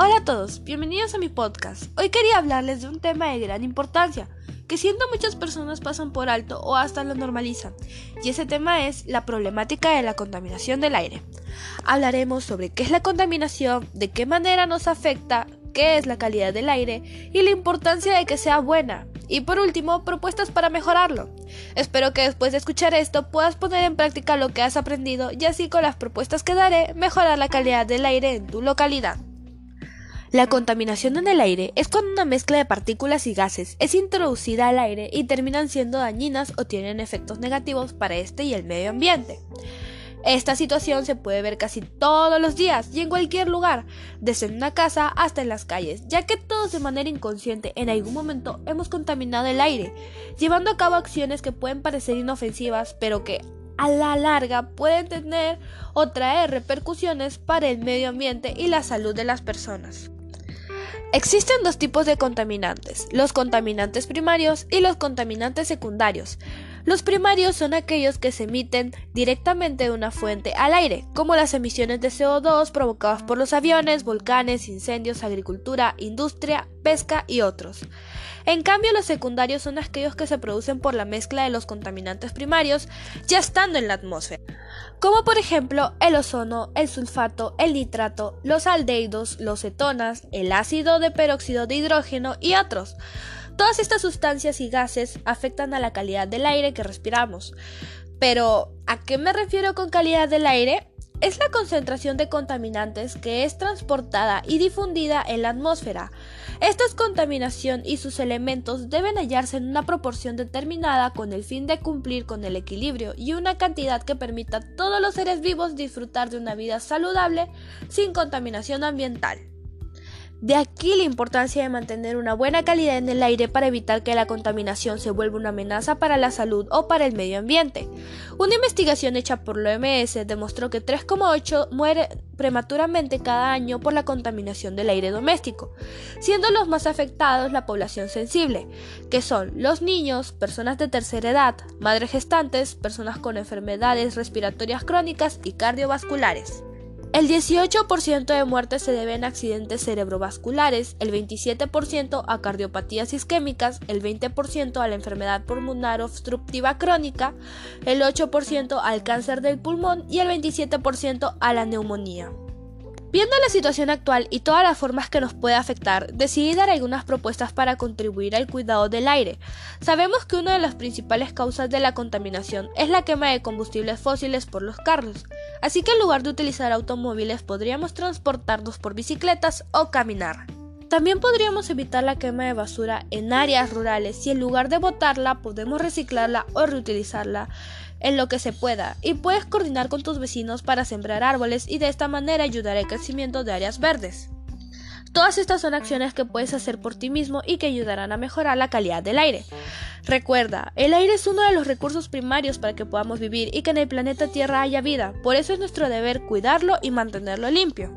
Hola a todos, bienvenidos a mi podcast. Hoy quería hablarles de un tema de gran importancia, que siento muchas personas pasan por alto o hasta lo normalizan, y ese tema es la problemática de la contaminación del aire. Hablaremos sobre qué es la contaminación, de qué manera nos afecta, qué es la calidad del aire y la importancia de que sea buena. Y por último, propuestas para mejorarlo. Espero que después de escuchar esto puedas poner en práctica lo que has aprendido y así con las propuestas que daré mejorar la calidad del aire en tu localidad. La contaminación en el aire es cuando una mezcla de partículas y gases es introducida al aire y terminan siendo dañinas o tienen efectos negativos para este y el medio ambiente. Esta situación se puede ver casi todos los días y en cualquier lugar, desde una casa hasta en las calles, ya que todos de manera inconsciente en algún momento hemos contaminado el aire, llevando a cabo acciones que pueden parecer inofensivas, pero que a la larga pueden tener o traer repercusiones para el medio ambiente y la salud de las personas. Existen dos tipos de contaminantes, los contaminantes primarios y los contaminantes secundarios. Los primarios son aquellos que se emiten directamente de una fuente al aire, como las emisiones de CO2 provocadas por los aviones, volcanes, incendios, agricultura, industria, pesca y otros. En cambio, los secundarios son aquellos que se producen por la mezcla de los contaminantes primarios ya estando en la atmósfera, como por ejemplo el ozono, el sulfato, el nitrato, los aldehídos, los cetonas, el ácido de peróxido de hidrógeno y otros. Todas estas sustancias y gases afectan a la calidad del aire que respiramos. Pero, ¿a qué me refiero con calidad del aire? Es la concentración de contaminantes que es transportada y difundida en la atmósfera. Esta contaminación y sus elementos deben hallarse en una proporción determinada con el fin de cumplir con el equilibrio y una cantidad que permita a todos los seres vivos disfrutar de una vida saludable sin contaminación ambiental. De aquí la importancia de mantener una buena calidad en el aire para evitar que la contaminación se vuelva una amenaza para la salud o para el medio ambiente. Una investigación hecha por la OMS demostró que 3,8 mueren prematuramente cada año por la contaminación del aire doméstico, siendo los más afectados la población sensible, que son los niños, personas de tercera edad, madres gestantes, personas con enfermedades respiratorias crónicas y cardiovasculares. El 18% de muertes se deben a accidentes cerebrovasculares, el 27% a cardiopatías isquémicas, el 20% a la enfermedad pulmonar obstructiva crónica, el 8% al cáncer del pulmón y el 27% a la neumonía. Viendo la situación actual y todas las formas que nos puede afectar, decidí dar algunas propuestas para contribuir al cuidado del aire. Sabemos que una de las principales causas de la contaminación es la quema de combustibles fósiles por los carros, así que en lugar de utilizar automóviles podríamos transportarnos por bicicletas o caminar. También podríamos evitar la quema de basura en áreas rurales y en lugar de botarla podemos reciclarla o reutilizarla en lo que se pueda y puedes coordinar con tus vecinos para sembrar árboles y de esta manera ayudar al crecimiento de áreas verdes. Todas estas son acciones que puedes hacer por ti mismo y que ayudarán a mejorar la calidad del aire. Recuerda, el aire es uno de los recursos primarios para que podamos vivir y que en el planeta Tierra haya vida, por eso es nuestro deber cuidarlo y mantenerlo limpio.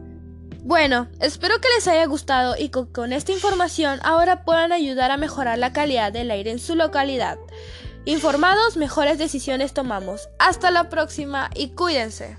Bueno, espero que les haya gustado y con, con esta información ahora puedan ayudar a mejorar la calidad del aire en su localidad. Informados, mejores decisiones tomamos. Hasta la próxima y cuídense.